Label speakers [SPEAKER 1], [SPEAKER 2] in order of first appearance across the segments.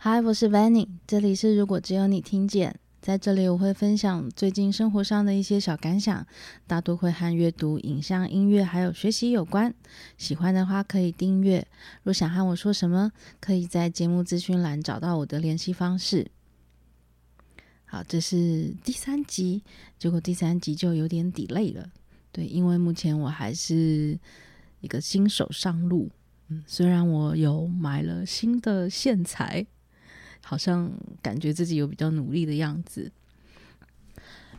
[SPEAKER 1] Hi，我是 Vanny，这里是如果只有你听见。在这里我会分享最近生活上的一些小感想，大多会和阅读、影像、音乐还有学习有关。喜欢的话可以订阅。若想和我说什么，可以在节目资讯栏找到我的联系方式。好，这是第三集，结果第三集就有点 delay 了。对，因为目前我还是一个新手上路。嗯，虽然我有买了新的线材。好像感觉自己有比较努力的样子。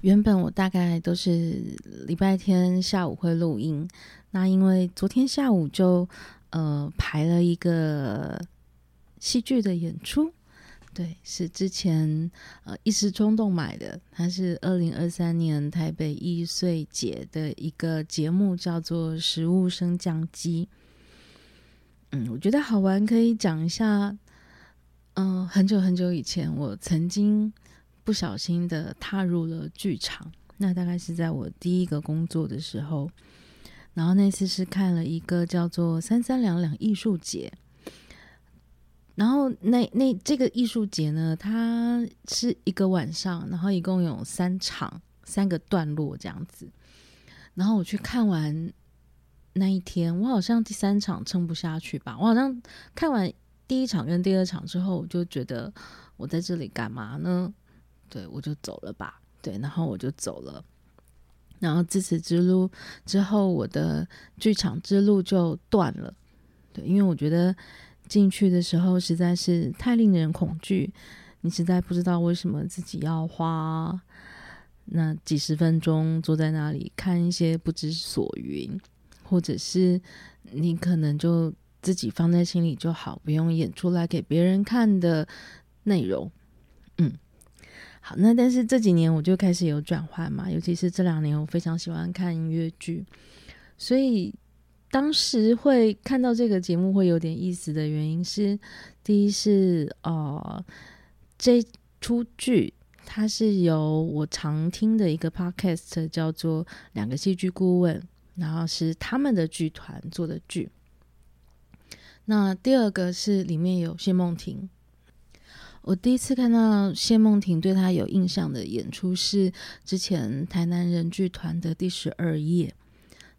[SPEAKER 1] 原本我大概都是礼拜天下午会录音，那因为昨天下午就呃排了一个戏剧的演出，对，是之前呃一时冲动买的，它是二零二三年台北艺穗节的一个节目，叫做《食物升降机》。嗯，我觉得好玩，可以讲一下。嗯，很久很久以前，我曾经不小心的踏入了剧场。那大概是在我第一个工作的时候，然后那次是看了一个叫做“三三两两”艺术节。然后那那这个艺术节呢，它是一个晚上，然后一共有三场，三个段落这样子。然后我去看完那一天，我好像第三场撑不下去吧，我好像看完。第一场跟第二场之后，我就觉得我在这里干嘛呢？对，我就走了吧。对，然后我就走了。然后自此之路之后，我的剧场之路就断了。对，因为我觉得进去的时候实在是太令人恐惧，你实在不知道为什么自己要花那几十分钟坐在那里看一些不知所云，或者是你可能就。自己放在心里就好，不用演出来给别人看的内容。嗯，好，那但是这几年我就开始有转换嘛，尤其是这两年，我非常喜欢看音乐剧，所以当时会看到这个节目会有点意思的原因是，第一是呃，这出剧它是由我常听的一个 podcast 叫做《两个戏剧顾问》，然后是他们的剧团做的剧。那第二个是里面有谢梦婷，我第一次看到谢梦婷对她有印象的演出是之前台南人剧团的第十二夜，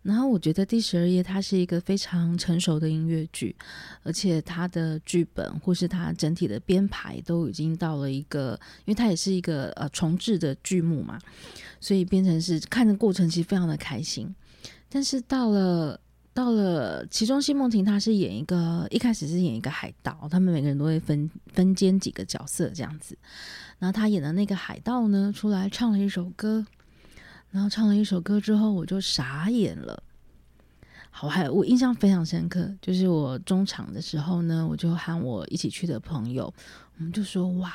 [SPEAKER 1] 然后我觉得第十二夜它是一个非常成熟的音乐剧，而且它的剧本或是它整体的编排都已经到了一个，因为它也是一个呃重制的剧目嘛，所以变成是看的过程其实非常的开心，但是到了。到了其中，奚梦婷她是演一个，一开始是演一个海盗，他们每个人都会分分兼几个角色这样子。然后她演的那个海盗呢，出来唱了一首歌，然后唱了一首歌之后，我就傻眼了。好，还我印象非常深刻，就是我中场的时候呢，我就喊我一起去的朋友，我们就说哇，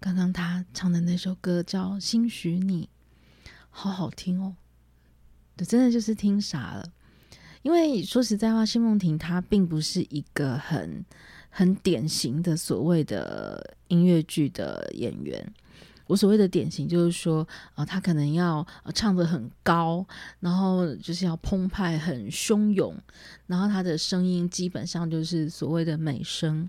[SPEAKER 1] 刚刚他唱的那首歌叫《兴许你》，好好听哦，对，真的就是听傻了。因为说实在话，谢梦婷她并不是一个很很典型的所谓的音乐剧的演员。我所谓的典型，就是说，呃，她可能要唱得很高，然后就是要澎湃、很汹涌，然后她的声音基本上就是所谓的美声。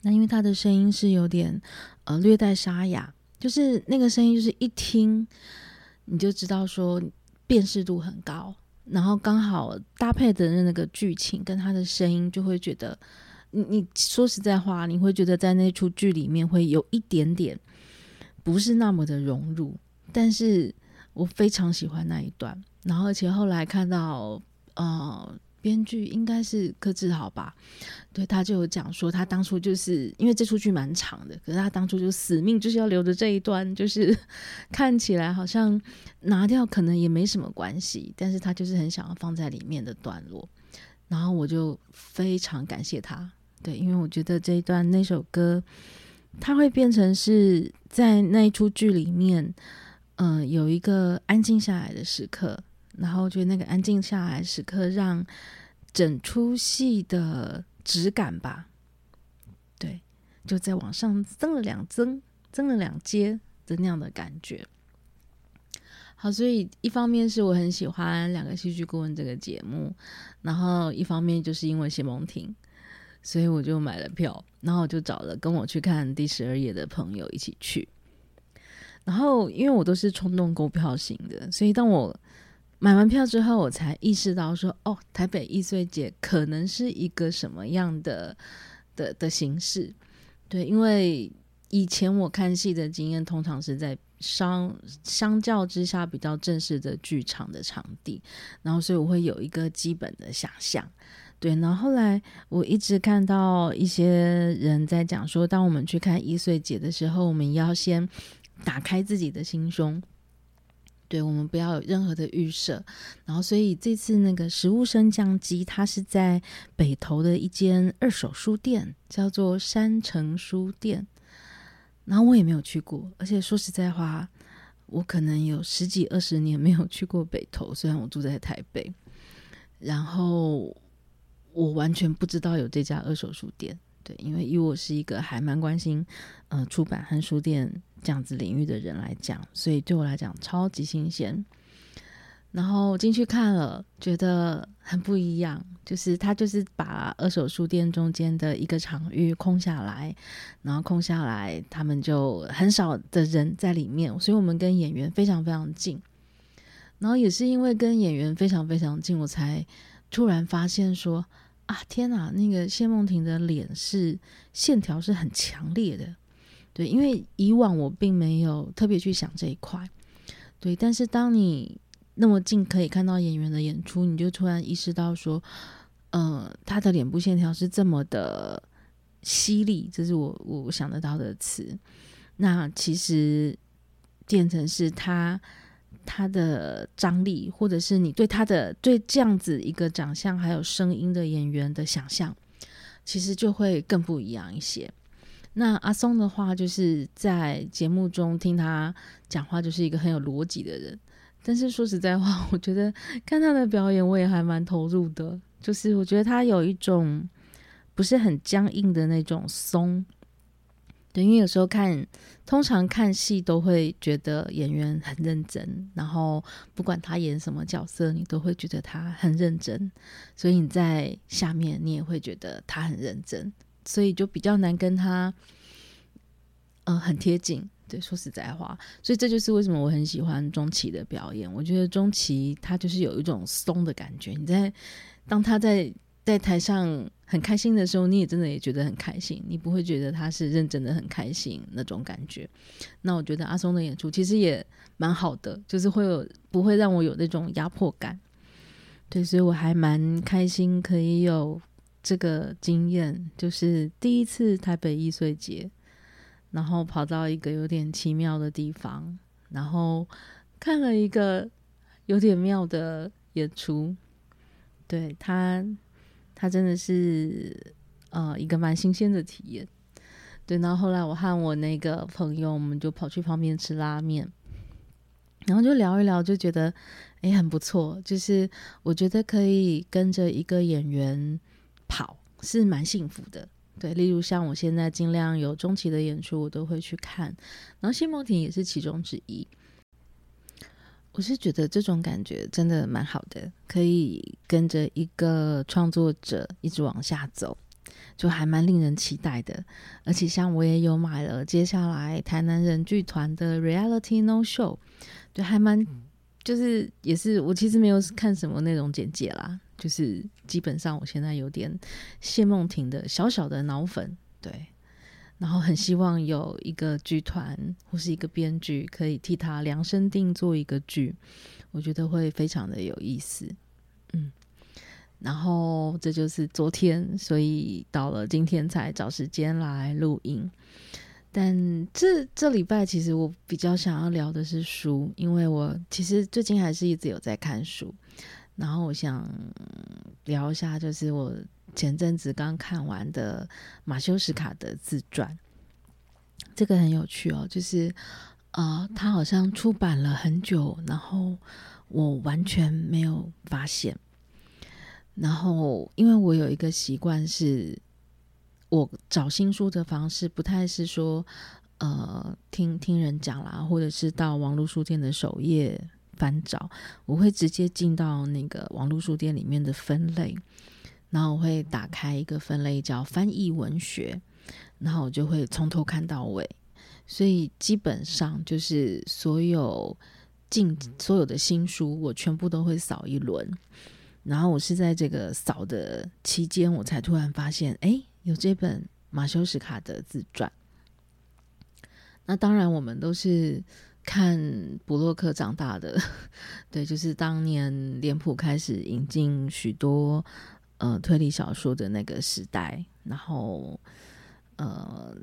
[SPEAKER 1] 那因为她的声音是有点呃略带沙哑，就是那个声音，就是一听你就知道说辨识度很高。然后刚好搭配的那个剧情跟他的声音，就会觉得你你说实在话，你会觉得在那出剧里面会有一点点不是那么的融入。但是我非常喜欢那一段，然后而且后来看到呃。编剧应该是柯志豪吧，对，他就有讲说，他当初就是因为这出剧蛮长的，可是他当初就死命就是要留着这一段，就是看起来好像拿掉可能也没什么关系，但是他就是很想要放在里面的段落，然后我就非常感谢他，对，因为我觉得这一段那首歌，它会变成是在那一出剧里面，嗯、有一个安静下来的时刻。然后觉得那个安静下来时刻，让整出戏的质感吧，对，就在往上增了两增，增了两阶的那样的感觉。好，所以一方面是我很喜欢两个戏剧顾问这个节目，然后一方面就是因为谢梦婷，所以我就买了票，然后我就找了跟我去看第十二页的朋友一起去。然后因为我都是冲动购票型的，所以当我买完票之后，我才意识到说，哦，台北一岁节可能是一个什么样的的的形式。对，因为以前我看戏的经验，通常是在相相较之下比较正式的剧场的场地，然后所以我会有一个基本的想象。对，然后后来我一直看到一些人在讲说，当我们去看一岁节的时候，我们要先打开自己的心胸，对，我们不要有任何的预设。然后，所以这次那个食物升降机，它是在北投的一间二手书店，叫做山城书店。然后我也没有去过，而且说实在话，我可能有十几二十年没有去过北投，虽然我住在台北。然后。我完全不知道有这家二手书店，对，因为以我是一个还蛮关心呃出版和书店这样子领域的人来讲，所以对我来讲超级新鲜。然后进去看了，觉得很不一样，就是他就是把二手书店中间的一个场域空下来，然后空下来，他们就很少的人在里面，所以我们跟演员非常非常近。然后也是因为跟演员非常非常近，我才突然发现说。啊天哪！那个谢梦婷的脸是线条是很强烈的，对，因为以往我并没有特别去想这一块，对。但是当你那么近可以看到演员的演出，你就突然意识到说，呃，他的脸部线条是这么的犀利，这是我我想得到的词。那其实变成是他。他的张力，或者是你对他的对这样子一个长相还有声音的演员的想象，其实就会更不一样一些。那阿松的话，就是在节目中听他讲话，就是一个很有逻辑的人。但是说实在话，我觉得看他的表演，我也还蛮投入的。就是我觉得他有一种不是很僵硬的那种松。对，因为有时候看，通常看戏都会觉得演员很认真，然后不管他演什么角色，你都会觉得他很认真，所以你在下面你也会觉得他很认真，所以就比较难跟他，呃，很贴近。对，说实在话，所以这就是为什么我很喜欢钟琦的表演。我觉得钟琦他就是有一种松的感觉，你在当他在。在台上很开心的时候，你也真的也觉得很开心，你不会觉得他是认真的很开心那种感觉。那我觉得阿松的演出其实也蛮好的，就是会有不会让我有那种压迫感。对，所以我还蛮开心可以有这个经验，就是第一次台北艺穗节，然后跑到一个有点奇妙的地方，然后看了一个有点妙的演出。对他。他真的是呃一个蛮新鲜的体验，对。然后后来我和我那个朋友，我们就跑去旁边吃拉面，然后就聊一聊，就觉得哎很不错。就是我觉得可以跟着一个演员跑是蛮幸福的，对。例如像我现在尽量有中期的演出，我都会去看，然后谢梦婷也是其中之一。我是觉得这种感觉真的蛮好的，可以跟着一个创作者一直往下走，就还蛮令人期待的。而且像我也有买了接下来台南人剧团的 Reality No Show，对，还蛮就是也是我其实没有看什么内容简介啦，就是基本上我现在有点谢梦婷的小小的脑粉，对。然后很希望有一个剧团或是一个编剧可以替他量身定做一个剧，我觉得会非常的有意思。嗯，然后这就是昨天，所以到了今天才找时间来录音。但这这礼拜其实我比较想要聊的是书，因为我其实最近还是一直有在看书。然后我想聊一下，就是我。前阵子刚看完的马修斯卡的自传，这个很有趣哦。就是呃，他好像出版了很久，然后我完全没有发现。然后，因为我有一个习惯是，我找新书的方式不太是说呃听听人讲啦，或者是到网络书店的首页翻找，我会直接进到那个网络书店里面的分类。然后我会打开一个分类叫翻译文学，然后我就会从头看到尾，所以基本上就是所有进所有的新书，我全部都会扫一轮。然后我是在这个扫的期间，我才突然发现，哎，有这本马修史卡德自传。那当然，我们都是看布洛克长大的，对，就是当年脸谱开始引进许多呃推理小说的那个时代，然后呃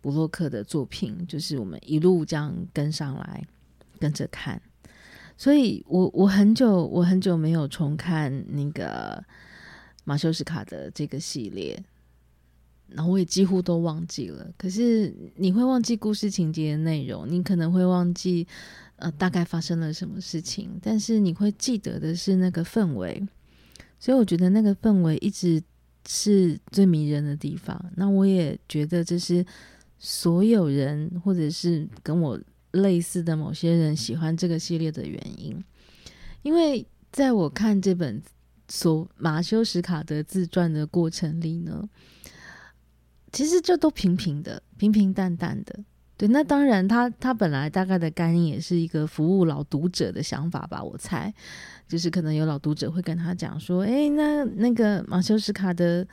[SPEAKER 1] 布洛克的作品，就是我们一路这样跟上来，跟着看。所以我我很久我很久没有重看那个马修斯卡的这个系列，然后我也几乎都忘记了。可是你会忘记故事情节的内容，你可能会忘记呃大概发生了什么事情，但是你会记得的是那个氛围。所以我觉得那个氛围一直是最迷人的地方。那我也觉得这是所有人或者是跟我。类似的某些人喜欢这个系列的原因，因为在我看这本所马修史卡德自传的过程里呢，其实就都平平的、平平淡淡的。对，那当然他，他本来大概的概念也是一个服务老读者的想法吧，我猜，就是可能有老读者会跟他讲说：“哎，那那个马修斯卡的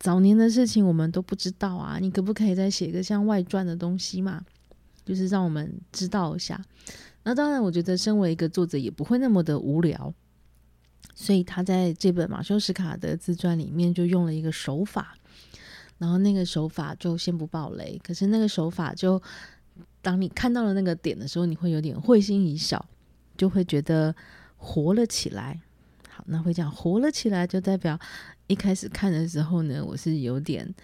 [SPEAKER 1] 早年的事情我们都不知道啊，你可不可以再写一个像外传的东西嘛？”就是让我们知道一下。那当然，我觉得身为一个作者也不会那么的无聊，所以他在这本马修斯卡的自传里面就用了一个手法，然后那个手法就先不爆雷，可是那个手法就当你看到了那个点的时候，你会有点会心一笑，就会觉得活了起来。好，那会讲活了起来，就代表一开始看的时候呢，我是有点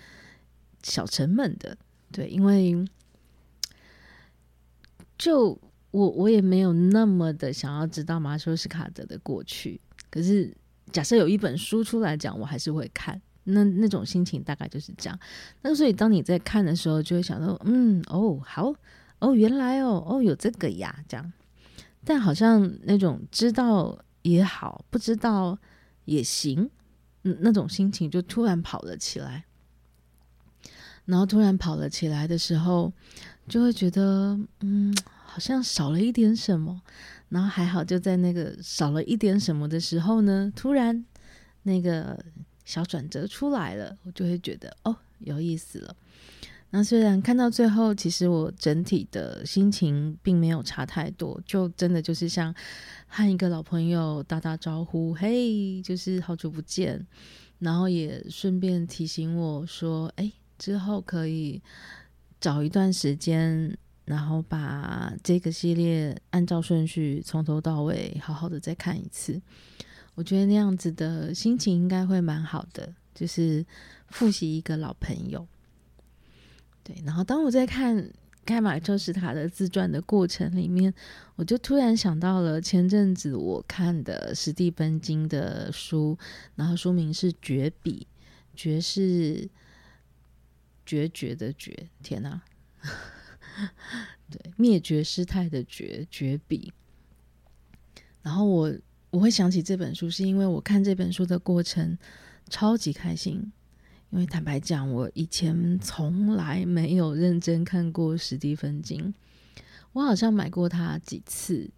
[SPEAKER 1] 小沉闷的，对，因为。就我我也没有那么的想要知道马修斯卡德的过去，可是假设有一本书出来讲，我还是会看。那那种心情大概就是这样。那所以当你在看的时候，就会想到，嗯，哦，好，哦，原来哦，哦，有这个呀，这样。但好像那种知道也好，不知道也行，嗯，那种心情就突然跑了起来。然后突然跑了起来的时候。就会觉得，嗯，好像少了一点什么，然后还好，就在那个少了一点什么的时候呢，突然那个小转折出来了，我就会觉得，哦，有意思了。那虽然看到最后，其实我整体的心情并没有差太多，就真的就是像和一个老朋友打打招呼，嘿，就是好久不见，然后也顺便提醒我说，哎，之后可以。找一段时间，然后把这个系列按照顺序从头到尾好好的再看一次。我觉得那样子的心情应该会蛮好的，就是复习一个老朋友。对，然后当我在看盖马修史卡德自传的过程里面，我就突然想到了前阵子我看的史蒂芬金的书，然后书名是《绝笔》，绝是。决绝的绝，天哪！对，灭绝师太的绝，绝笔。然后我我会想起这本书，是因为我看这本书的过程超级开心。因为坦白讲，我以前从来没有认真看过史蒂芬金，我好像买过他几次。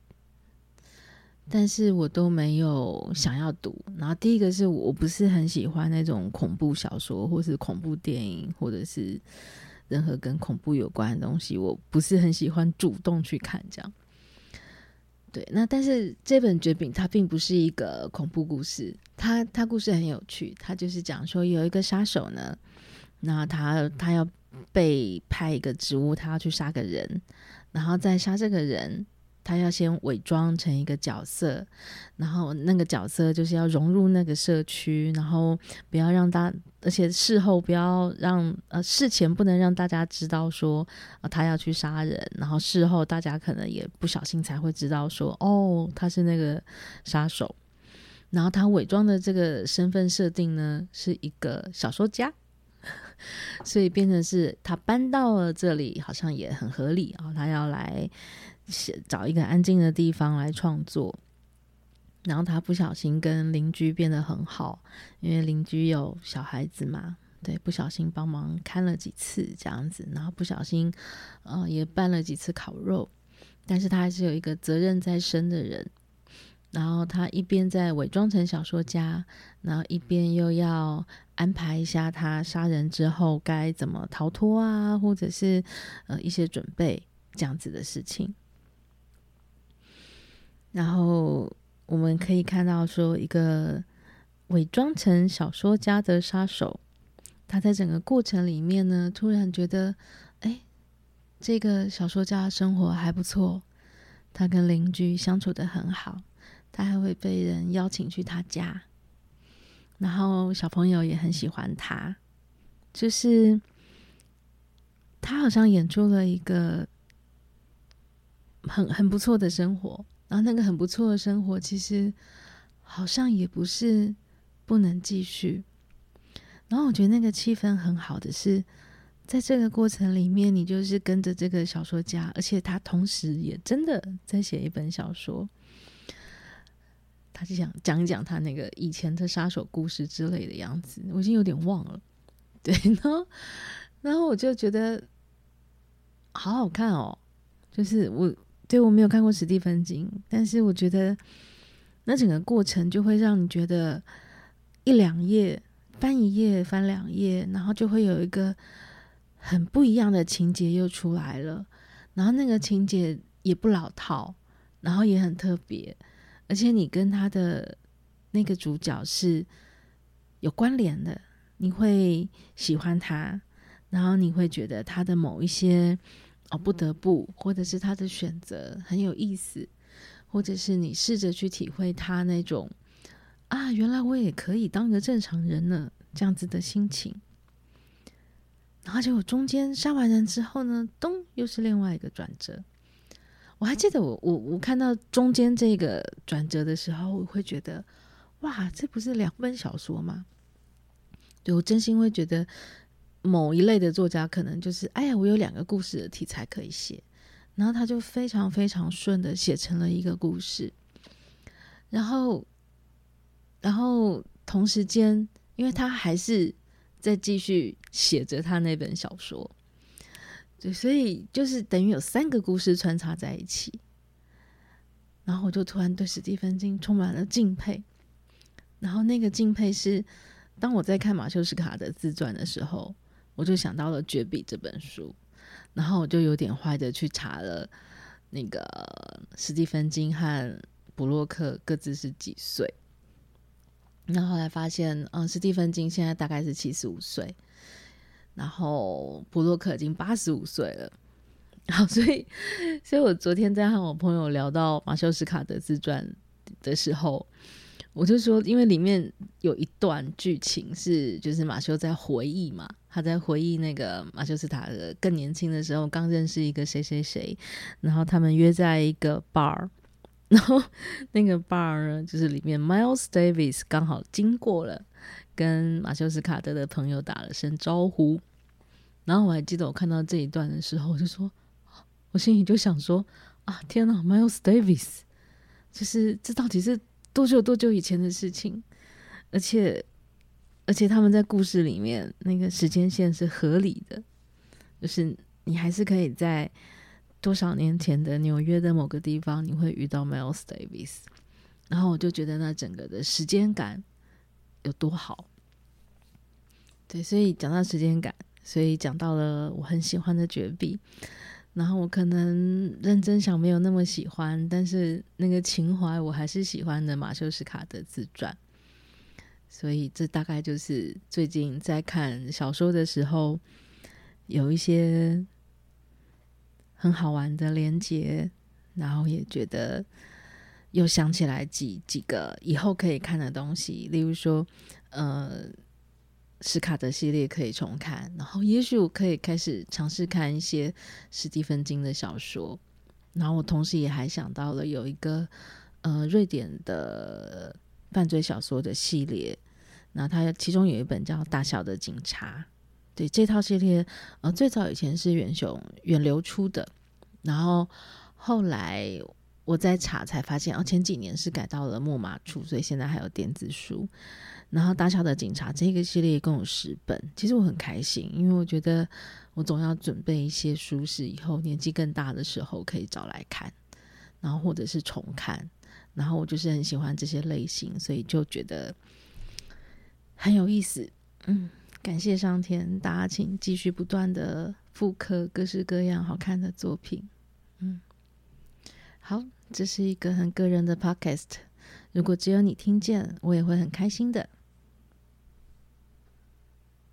[SPEAKER 1] 但是我都没有想要读。然后第一个是我不是很喜欢那种恐怖小说，或是恐怖电影，或者是任何跟恐怖有关的东西，我不是很喜欢主动去看这样。对，那但是这本《绝品》它并不是一个恐怖故事，它它故事很有趣，它就是讲说有一个杀手呢，那他他要被派一个职务，他要去杀个人，然后再杀这个人。他要先伪装成一个角色，然后那个角色就是要融入那个社区，然后不要让大，而且事后不要让呃事前不能让大家知道说、他要去杀人，然后事后大家可能也不小心才会知道说哦他是那个杀手，然后他伪装的这个身份设定呢是一个小说家，所以变成是他搬到了这里好像也很合理啊、哦，他要来。找一个安静的地方来创作，然后他不小心跟邻居变得很好，因为邻居有小孩子嘛，对，不小心帮忙看了几次这样子，然后不小心，呃，也办了几次烤肉，但是他还是有一个责任在身的人，然后他一边在伪装成小说家，然后一边又要安排一下他杀人之后该怎么逃脱啊，或者是呃一些准备这样子的事情，然后。我们可以看到，说一个伪装成小说家的杀手，他在整个过程里面呢，突然觉得，哎，这个小说家的生活还不错，他跟邻居相处的很好，他还会被人邀请去他家，然后小朋友也很喜欢他，就是他好像演出了一个很很不错的生活。然后那个很不错的生活，其实好像也不是不能继续。然后我觉得那个气氛很好的是，在这个过程里面，你就是跟着这个小说家，而且他同时也真的在写一本小说。他就想讲一讲他那个以前的杀手故事之类的样子，我已经有点忘了。对，然后然后我就觉得好好看哦，就是我。对，我没有看过史蒂芬金，但是我觉得那整个过程就会让你觉得一两页翻一页翻两页，然后就会有一个很不一样的情节又出来了，然后那个情节也不老套，然后也很特别，而且你跟他的那个主角是有关联的，你会喜欢他，然后你会觉得他的某一些。哦，不得不，或者是他的选择很有意思，或者是你试着去体会他那种啊，原来我也可以当一个正常人呢，这样子的心情。然后结果中间杀完人之后呢，咚，又是另外一个转折。我还记得我我我看到中间这个转折的时候，我会觉得哇，这不是两本小说吗？对，我真心会觉得。某一类的作家可能就是，哎呀，我有两个故事的题材可以写，然后他就非常非常顺的写成了一个故事，然后，然后同时间，因为他还是在继续写着他那本小说，对，所以就是等于有三个故事穿插在一起，然后我就突然对史蒂芬金充满了敬佩，然后那个敬佩是当我在看马修斯卡的自传的时候。我就想到了《绝笔》这本书，然后我就有点坏的去查了那个史蒂芬金和布洛克各自是几岁，然后后来发现，嗯，史蒂芬金现在大概是七十五岁，然后布洛克已经八十五岁了，好，所以，所以我昨天在和我朋友聊到马修斯卡德自传的时候。我就说，因为里面有一段剧情是，就是马修在回忆嘛，他在回忆那个马修斯卡的更年轻的时候，刚认识一个谁谁谁，然后他们约在一个 bar，然后那个 bar 呢，就是里面 Miles Davis 刚好经过了，跟马修斯卡德的朋友打了声招呼，然后我还记得我看到这一段的时候，我就说，我心里就想说，啊，天哪，Miles Davis，就是这到底是。多久多久以前的事情，而且而且他们在故事里面那个时间线是合理的，就是你还是可以在多少年前的纽约的某个地方，你会遇到 Miles Davis，然后我就觉得那整个的时间感有多好。对，所以讲到时间感，所以讲到了我很喜欢的绝笔。然后我可能认真想没有那么喜欢，但是那个情怀我还是喜欢的马修斯卡的自传，所以这大概就是最近在看小说的时候有一些很好玩的连接，然后也觉得又想起来几几个以后可以看的东西，例如说，呃。史卡德系列可以重看，然后也许我可以开始尝试看一些史蒂芬金的小说。然后我同时也还想到了有一个呃瑞典的犯罪小说的系列，那它其中有一本叫《大小的警察》。对，这套系列，呃，最早以前是远雄远流出的，然后后来我在查才发现，哦，前几年是改到了木马出，所以现在还有电子书。然后《大乔的警察》这个系列一共有十本，其实我很开心，因为我觉得我总要准备一些书，是以后年纪更大的时候可以找来看，然后或者是重看。然后我就是很喜欢这些类型，所以就觉得很有意思。嗯，感谢上天，大家请继续不断的复刻各式各样好看的作品。嗯，好，这是一个很个人的 podcast，如果只有你听见，我也会很开心的。